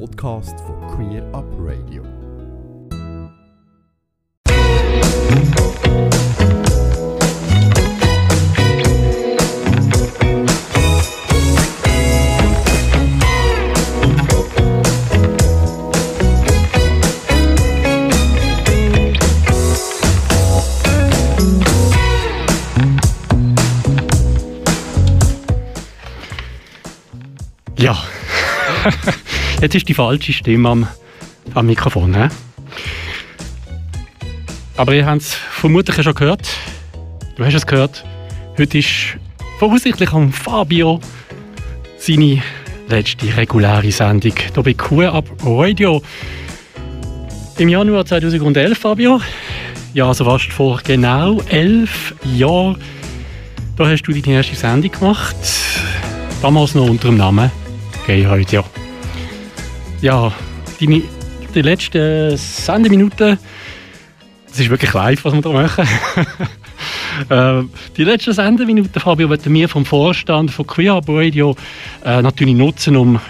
Podcast von Queer Up Radio. Jetzt ist die falsche Stimme am, am Mikrofon. He? Aber ihr habt es vermutlich schon gehört. Du hast es gehört. Heute ist voraussichtlich am Fabio seine letzte reguläre Sendung hier bei Q-Up Radio. Im Januar 2011, Fabio. Ja, also fast vor genau elf Jahren. Da hast du deine erste Sendung gemacht. Damals noch unter dem Namen Gay Radio. Ja, deine, die letzten Sendeminuten, das ist wirklich live, was wir da machen. Äh, die letzten Sendeminuten, Fabio, werden wir vom Vorstand von Queer Radio äh, natürlich nutzen, um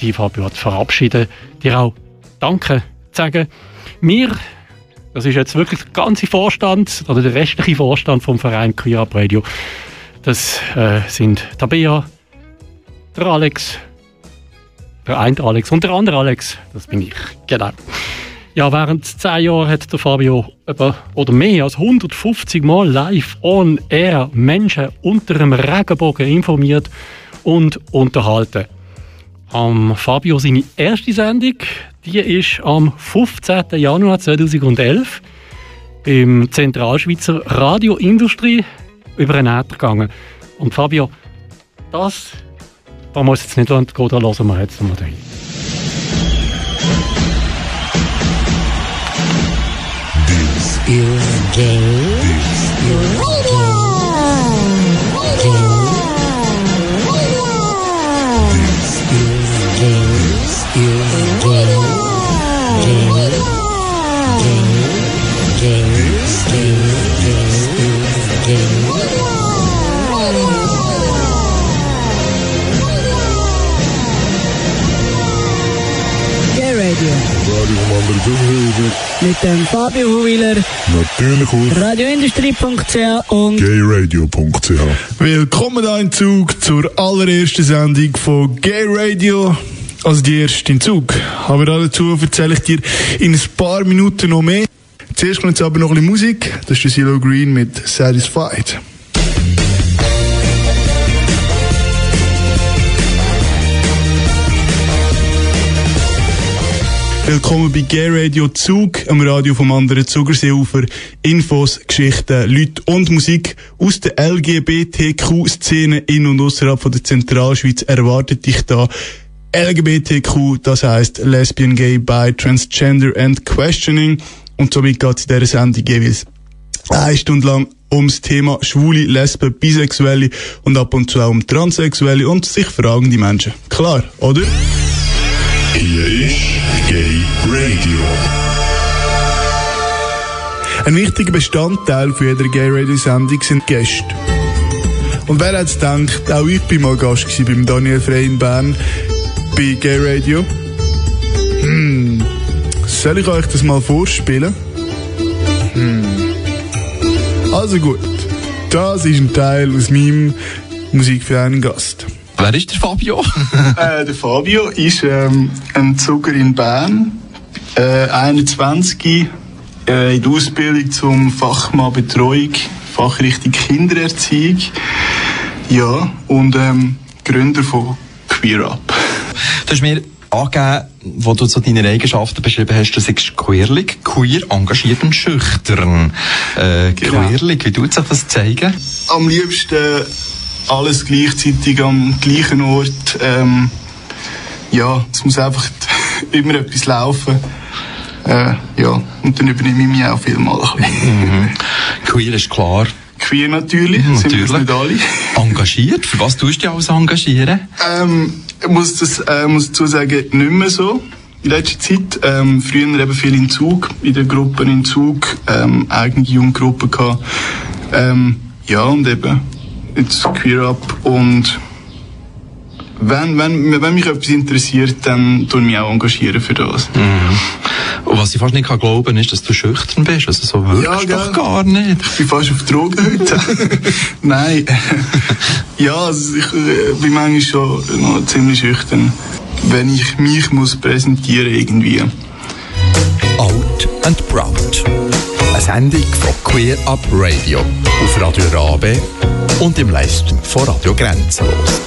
die Fabio zu verabschieden. Dir auch Danke zu sagen. Wir, das ist jetzt wirklich der ganze Vorstand oder der restliche Vorstand vom Verein Queer Radio, das äh, sind Tabea, der Alex, der eine Alex und der andere Alex, das bin ich, genau. Ja, während zehn Jahren hat der Fabio etwa, oder mehr als 150 Mal live on air Menschen unter einem Regenbogen informiert und unterhalten. Am Fabio seine erste Sendung, die ist am 15. Januar 2011 im Zentralschweizer Radioindustrie über den Äther gegangen. Und Fabio, das, da muss jetzt nicht gehen, da hören wir jetzt mal rein. This is gay. This is This Anderen Zuhörer. Mit dem Fabio Huwiler, Natürlich auf radioindustrie.ch und gayradio.ch. Willkommen da im Zug zur allerersten Sendung von Gay Radio. Also die erste im Zug. Aber dazu erzähle ich dir in ein paar Minuten noch mehr. Zuerst kommt jetzt aber noch ein bisschen Musik. Das ist der Silo Green mit Satisfied. Willkommen bei Gay Radio Zug, am Radio vom anderen Zugerseeufer. Infos, Geschichten, Leute und Musik aus der LGBTQ-Szene in und außerhalb von der Zentralschweiz erwartet dich da. LGBTQ, das heißt Lesbian, Gay, Bi, Transgender and Questioning. Und somit geht es in dieser Sendung jeweils eine Stunde lang ums Thema Schwule, Lesben, Bisexuelle und ab und zu auch um Transsexuelle und sich fragende Menschen. Klar, oder? Hier ist Gay Radio. Ein wichtiger Bestandteil für jede Gay Radio Sendung sind Gäste. Und wer hat gedacht, auch ich bin mal Gast gewesen beim Daniel Frey in Bern bei Gay Radio. Hm, soll ich euch das mal vorspielen? Hm. Also gut, das ist ein Teil aus meinem Musik für einen Gast. Wer ist der Fabio? Äh, der Fabio ist ähm, ein Zucker in Bern, äh, 21, äh, in der Ausbildung zum Fachmann Betreuung, Fachrichtung Kindererziehung. Ja, und ähm, Gründer von Queer Up. Du hast mir angegeben, wo du so deine Eigenschaften beschrieben hast, du sagst queerlig, queer, engagiert und schüchtern. Äh, Genau. Queerlig, wie tut sich das zeigen? Am liebsten alles gleichzeitig am gleichen Ort. Ähm, ja, es muss einfach immer etwas laufen. Äh, ja, und dann übernehme ich mich auch viel mal ein bisschen. Queer ist klar. Queer natürlich, sind wir Natürlich. nicht alle. Engagiert? Für was tust du dich alles engagieren? Ähm, ich muss das äh, muss dazu sagen, nicht mehr so. In letzter Zeit, ähm, früher eben viel in Zug, in den Gruppen in Zug, ähm, eigene Jugendgruppen gehabt. Ähm, ja, und eben jetzt Queer Up und wenn, wenn, wenn mich etwas interessiert, dann tue ich mich auch engagieren für das. Und was ich fast nicht kann glauben ist, dass du schüchtern bist. Also so wirkst Ja, du doch gell? gar nicht. Ich bin fast auf Drogen heute. Nein. ja, also ich bin manchmal schon noch ziemlich schüchtern, wenn ich mich muss präsentieren irgendwie. Out and Proud. Eine Sendung von Queer Up Radio auf Radio Rabe und im Livestream von Radio Grenzenlos.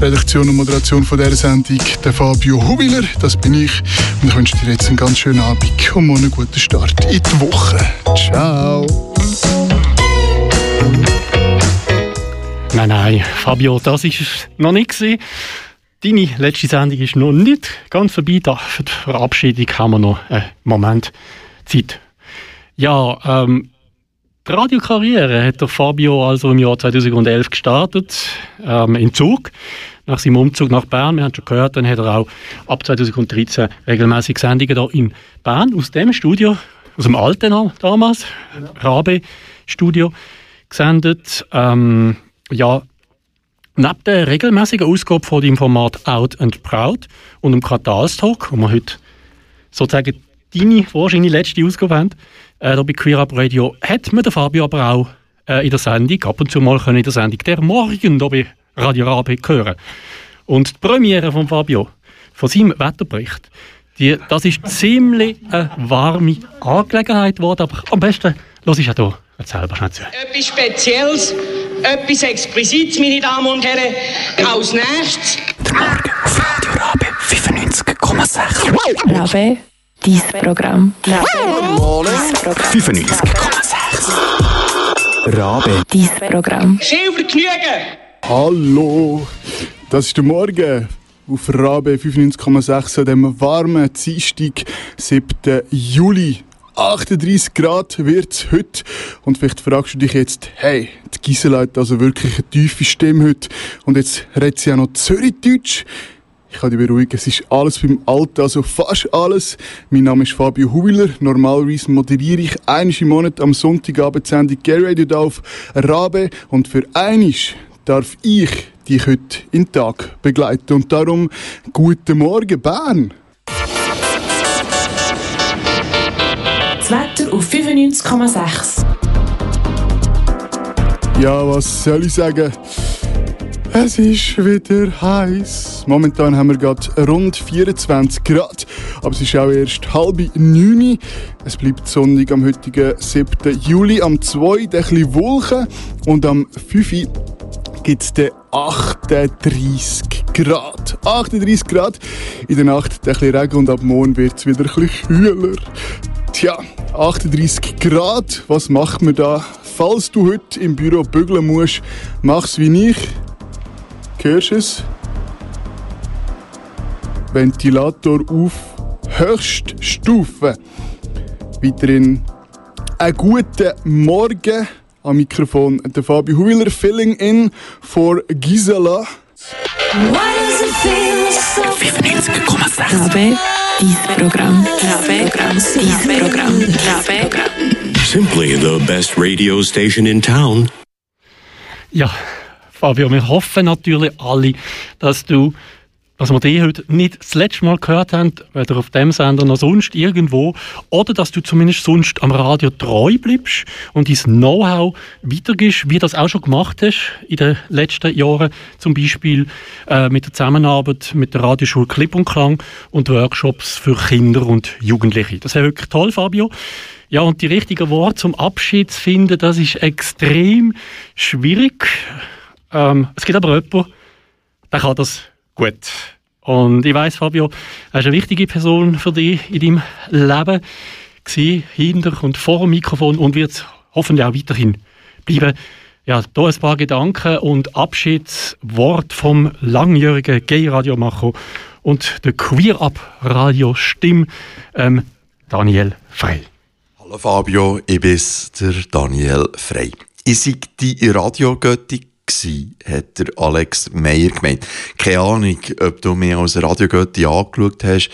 Redaktion und Moderation von dieser Sendung, der Fabio Hubiler, das bin ich. Und ich wünsche dir jetzt einen ganz schönen Abend und einen guten Start in die Woche. Ciao. Nein, nein, Fabio, das ist es noch nicht gewesen. Deine letzte Sendung ist noch nicht ganz vorbei. Da für die Verabschiedung haben wir noch einen Moment Zeit. Ja, ähm, die Radiokarriere hat der Fabio also im Jahr 2011 gestartet, ähm, in Zug. Nach seinem Umzug nach Bern, wir haben schon gehört, dann hat er auch ab 2013 regelmäßig Sendungen hier in Bern aus dem Studio, aus dem alten damals, Rabe Studio, gesendet. Ähm, ja, neben der regelmäßigen Ausgabe von dem Format Out and Proud und dem Quartalstalk, wo wir heute sozusagen deine wahrscheinlich letzte Ausgabe haben, äh, da bei Queer Up Radio, hat man den Fabio aber auch äh, in der Sendung, ab und zu mal können in der Sendung «Der Morgen» bei Radio Rabe hören. Und die Premiere von Fabio, von seinem Wetterbericht, die, das ist ziemlich eine warme Angelegenheit geworden, aber am besten los ich auch hier selber schnell zu. Etwas Spezielles, etwas Explisites, meine Damen und Herren. Als nächstes Rabe, dies Programm. Dies Programm. Rabe. Dies Programm. viel Vergnügen. Hallo, das ist der Morgen auf Rabe 95,6 an dem warmen Dienstag, 7. Juli. 38 Grad wird's heute. Und vielleicht fragst du dich jetzt, hey, die Gisela hat also wirklich eine tiefe Stimme heute. Und jetzt redet sie auch noch Zürichdeutsch. Ich kann dich beruhigen, es ist alles beim Alten, also fast alles. Mein Name ist Fabio Huwiler. Normalerweise moderiere ich einmal im Monat am Sonntagabend die Sendung da auf Rabe. Und für einisch darf ich dich heute in den Tag begleiten. Und darum, guten Morgen, Bern! Das Wetter auf 95,6. Ja, was soll ich sagen? Es ist wieder heiß. Momentan haben wir gerade rund 24 Grad, aber es ist auch erst halb neun. Es bleibt sonnig am heutigen 7. Juli. Am 2. ein bisschen Wolken und am 5. gibt es dann 38 Grad. 38 Grad. In der Nacht ein bisschen Regen und ab morgen wird es wieder ein bisschen kühler. Tja, 38 Grad, was macht man da? Falls du heute im Büro bügeln musst, mach's wie ich. Hörst du es? Ventilator auf Höchststufe. Weiterhin einen guten Morgen am Mikrofon der Fabio Huiler, filling in for Gisela. Rabe, dies Programm. Rabe, dies Programm. Rabe, Simply the best radio station in town. Ja, Fabio, wir hoffen natürlich alle, dass du, dass wir dich heute nicht das letzte Mal gehört haben, weder auf dem Sender noch sonst irgendwo, oder dass du zumindest sonst am Radio treu bleibst und dein Know-how weitergibst, wie du das auch schon gemacht hast in den letzten Jahren, zum Beispiel äh, mit der Zusammenarbeit mit der Radioschule Clip und Klang und Workshops für Kinder und Jugendliche. Das wäre wirklich toll, Fabio. Ja, und die richtigen Worte zum Abschied zu finden, das ist extrem schwierig. Ähm, es gibt aber jemanden, der kann das gut. Und ich weiß, Fabio, er ist eine wichtige Person für dich in deinem Leben gewesen, hinter und vor dem Mikrofon und wird hoffentlich auch weiterhin bleiben. Ja, hier ein paar Gedanken und Abschiedswort vom langjährigen Gay-Radiomacher und der Queer-Up-Radio-Stimme ähm, Daniel Frey. Hallo Fabio, ich bin der Daniel Frey. Ich sei die Radiogötti gsi, hat der Alex Meyer gemeint. Keine Ahnung, ob du mich als Radiogötti angeschaut hast.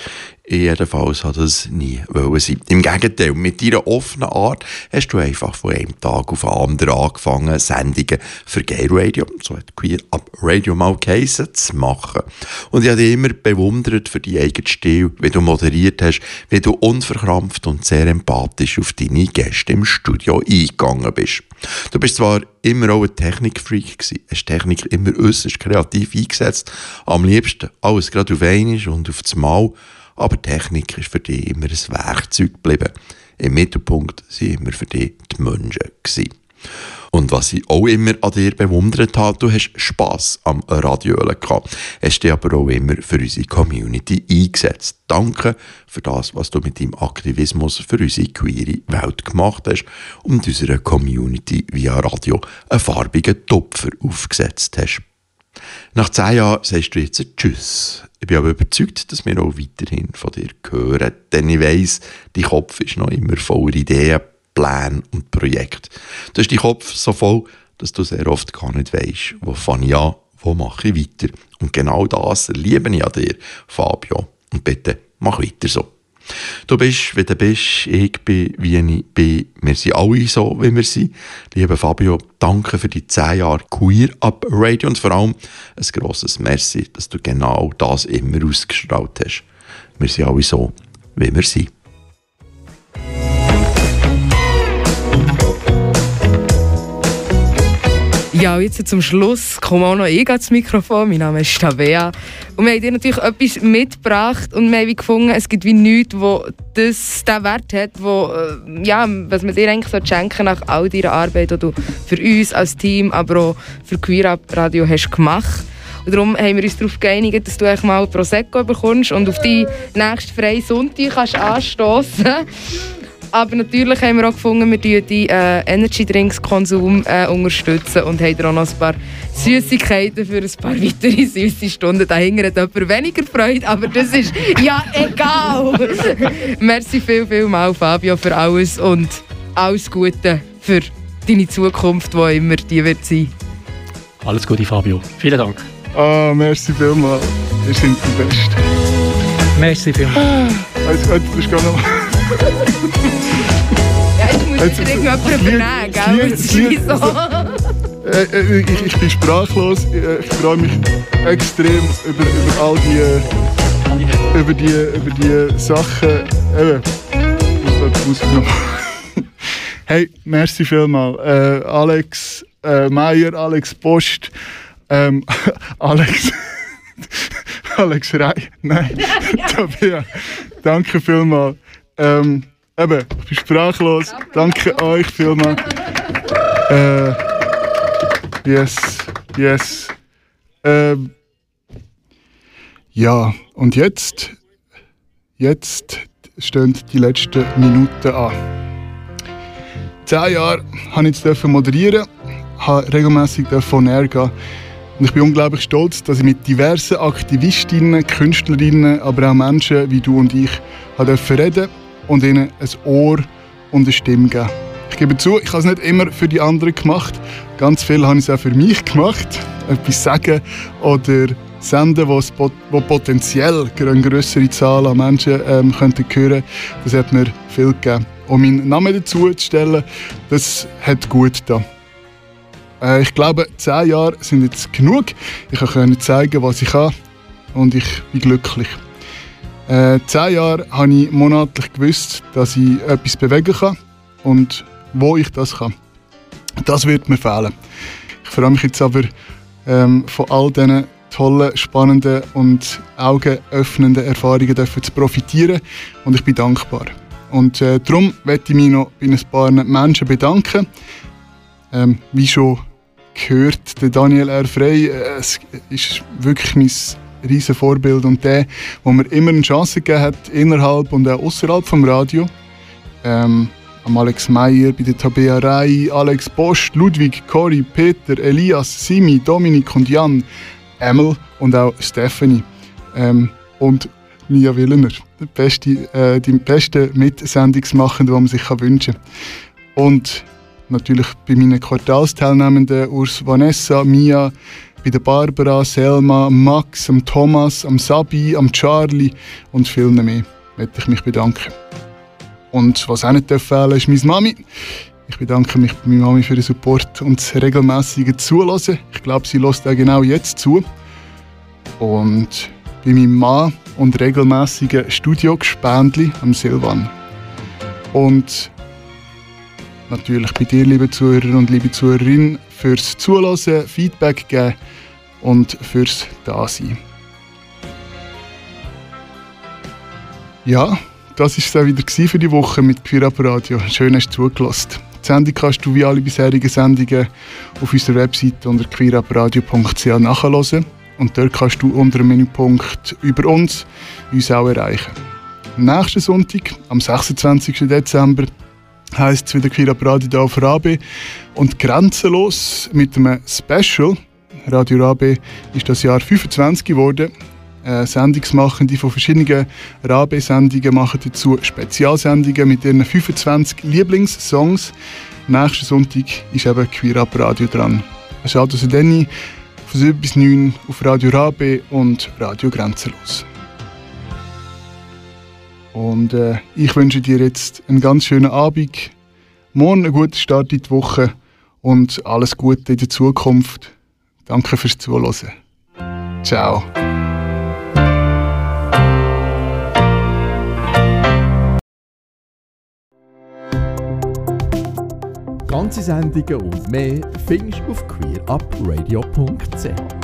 Jedenfalls hat das nie wollen sein. Im Gegenteil, mit deiner offenen Art hast du einfach von einem Tag auf den anderen angefangen, Sendungen für Gay Radio, so hat Queer Up Radio mal geheissen, zu machen. Und ich habe dich immer bewundert für die eigene Stil, wie du moderiert hast, wie du unverkrampft und sehr empathisch auf deine Gäste im Studio eingegangen bist. Du bist zwar immer auch ein Technikfreak gewesen, hast Technik immer äußerst kreativ eingesetzt, am liebsten alles gerade auf einmal und auf das Mal, aber Technik ist für dich immer ein Werkzeug geblieben. Im Mittelpunkt sind immer für dich die Menschen gewesen. Und was ich auch immer an dir bewundert habe, du hast Spass am Radio gehabt. Hast dich aber auch immer für unsere Community eingesetzt. Danke für das, was du mit deinem Aktivismus für unsere queere Welt gemacht hast und unserer Community via Radio einen farbigen Topfer aufgesetzt hast. Nach zehn Jahren sagst du jetzt Tschüss. Ich bin aber überzeugt, dass wir auch weiterhin von dir hören, denn ich weiss, dein Kopf ist noch immer voller Ideen, Pläne und Projekte. Du hast deinen Kopf so voll, dass du sehr oft gar nicht weisst, wo fange ich an, wo mache ich weiter. Und genau das liebe ich an dir, Fabio. Und bitte, mach weiter so. Du bist, wie du bist, ich bin, wie ich bin. Wir sind alle so, wie wir sind. Lieber Fabio, danke für die 10 Jahre Queer Up Radio und vor allem ein grosses Merci, dass du genau das immer ausgestrahlt hast. Wir sind alle so, wie wir sind. Ja, jetzt zum Schluss komme auch noch ich ans Mikrofon. Mein Name ist Tabea. Und wir haben dir natürlich etwas mitgebracht und wir haben gefunden, es gibt wie nichts, wo das den Wert hat, wo, äh, ja, was man dir eigentlich so schenken nach all deiner Arbeit, die du für uns als Team, aber auch für Queer Up Radio hast gemacht. Und darum haben wir uns darauf geeinigt, dass du mal Prosecco bekommst und auf die nächste freie Sonntag kannst anstoßen aber natürlich haben wir auch gefunden, wir unterstützen den äh, Energy Drinks Konsum äh, unterstützen und haben auch noch ein paar Süßigkeiten für ein paar weitere süße Stunden. Dahinter hat jemand weniger Freude, aber das ist ja egal. Merci viel, viel mal, Fabio, für alles und alles Gute für deine Zukunft, wo immer die wird sein. Alles Gute, Fabio. Vielen Dank. Ah, merci vielmals. Ihr seid die Besten. Merci vielmals. Also, jetzt bist du gar noch... Ja, jetzt musst Jetzt- Lied- übernehmen, gell? Äh, äh, ich, ich bin sprachlos. Ich, ich freue mich extrem über, über all die, über die, über die Sachen. Eben, das muss ich noch. hey, merci vielmal. Äh, Alex äh, Meier, Alex Post, ähm, Alex. Alex Rei, nein, Tabea, danke vielmal. Ähm, eben, ich bin sprachlos. Danke euch vielmal. Äh, Yes, yes. Ähm, ja, und jetzt, jetzt stehen die letzten Minuten an. Zehn Jahre habe ich jetzt moderieren, habe regelmäßig von gehen. Und ich bin unglaublich stolz, dass ich mit diversen Aktivistinnen, Künstlerinnen, aber auch Menschen wie du und ich reden und ihnen ein Ohr und eine Stimme geben. Ich gebe zu, ich habe es nicht immer für die anderen gemacht. Ganz viel habe ich es auch für mich gemacht. Etwas sagen oder senden, was pot wo potenziell eine größere Zahl an Menschen ähm, könnte hören Das hat mir viel gegeben. Und meinen Namen dazu zu stellen, das hat gut getan. Äh, ich glaube, zehn Jahre sind jetzt genug. Ich konnte zeigen, was ich kann. Und ich bin glücklich. Äh, zehn Jahre habe ich monatlich gewusst, dass ich etwas bewegen kann und wo ich das kann. Das wird mir fehlen. Ich freue mich jetzt aber ähm, von all diesen tollen, spannenden und augenöffnenden Erfahrungen dürfen zu profitieren und ich bin dankbar. Und äh, darum möchte ich mich noch bei ein paar Menschen bedanken. Ähm, wie schon gehört, der Daniel R. Frey, äh, es ist wirklich mein riesen Vorbild und der, wo mir immer eine Chance gegeben hat, innerhalb und auch außerhalb vom Radio. Ähm, am Alex Meyer, bei der Tabea Rai, Alex Bosch, Ludwig, Cory, Peter, Elias, Simi, Dominik und Jan, Emil und auch Stephanie. Ähm, und Mia Willener, der beste, äh, die beste Mitsendungsmachende, die man sich wünschen kann. Und natürlich bei meinen Quartalsteilnehmenden Urs, Vanessa, Mia, bei der Barbara, Selma, Max, am Thomas, am Sabi, am Charlie und vielen mehr. möchte ich mich bedanken. Und was auch nicht fehlen, ist meine Mami. Ich bedanke mich bei meiner Mami für den Support und das regelmäßige Zuhören. Ich glaube, sie lässt auch genau jetzt zu. Und bei meinem Mann und regelmäßigen Studiogespendli am Silvan. Und natürlich bei dir, liebe Zuhörer und liebe Zuhörerinnen, fürs Zuhören, Feedback geben und fürs Dasein. Ja, das war es auch wieder für die Woche mit Queer Radio. Schön hast du zugelassen. Die Sendung kannst du wie alle bisherigen Sendungen auf unserer Webseite unter queerabradio.ch nachhören. Und dort kannst du unter dem Menüpunkt «Über uns» uns auch erreichen. Nächsten Sonntag, am 26. Dezember, heisst es wieder Queer Radio hier auf Rabe und grenzenlos mit einem Special. Radio Rabe ist das Jahr 25 geworden. Äh, Sendungsmachende von verschiedenen Rabe-Sendungen machen dazu Spezialsendungen mit ihren 25 Lieblingssongs. Nächsten Sonntag ist eben Queer Up Radio dran. Schaut also dann von 7 bis 9 auf Radio Rabe und Radio Grenzenlos. Und äh, ich wünsche dir jetzt einen ganz schönen Abend, morgen einen guten Start in die Woche und alles Gute in der Zukunft. Danke fürs Zuhören. Ciao. Ganze Sendungen und mehr findest du auf queerupradio.ch.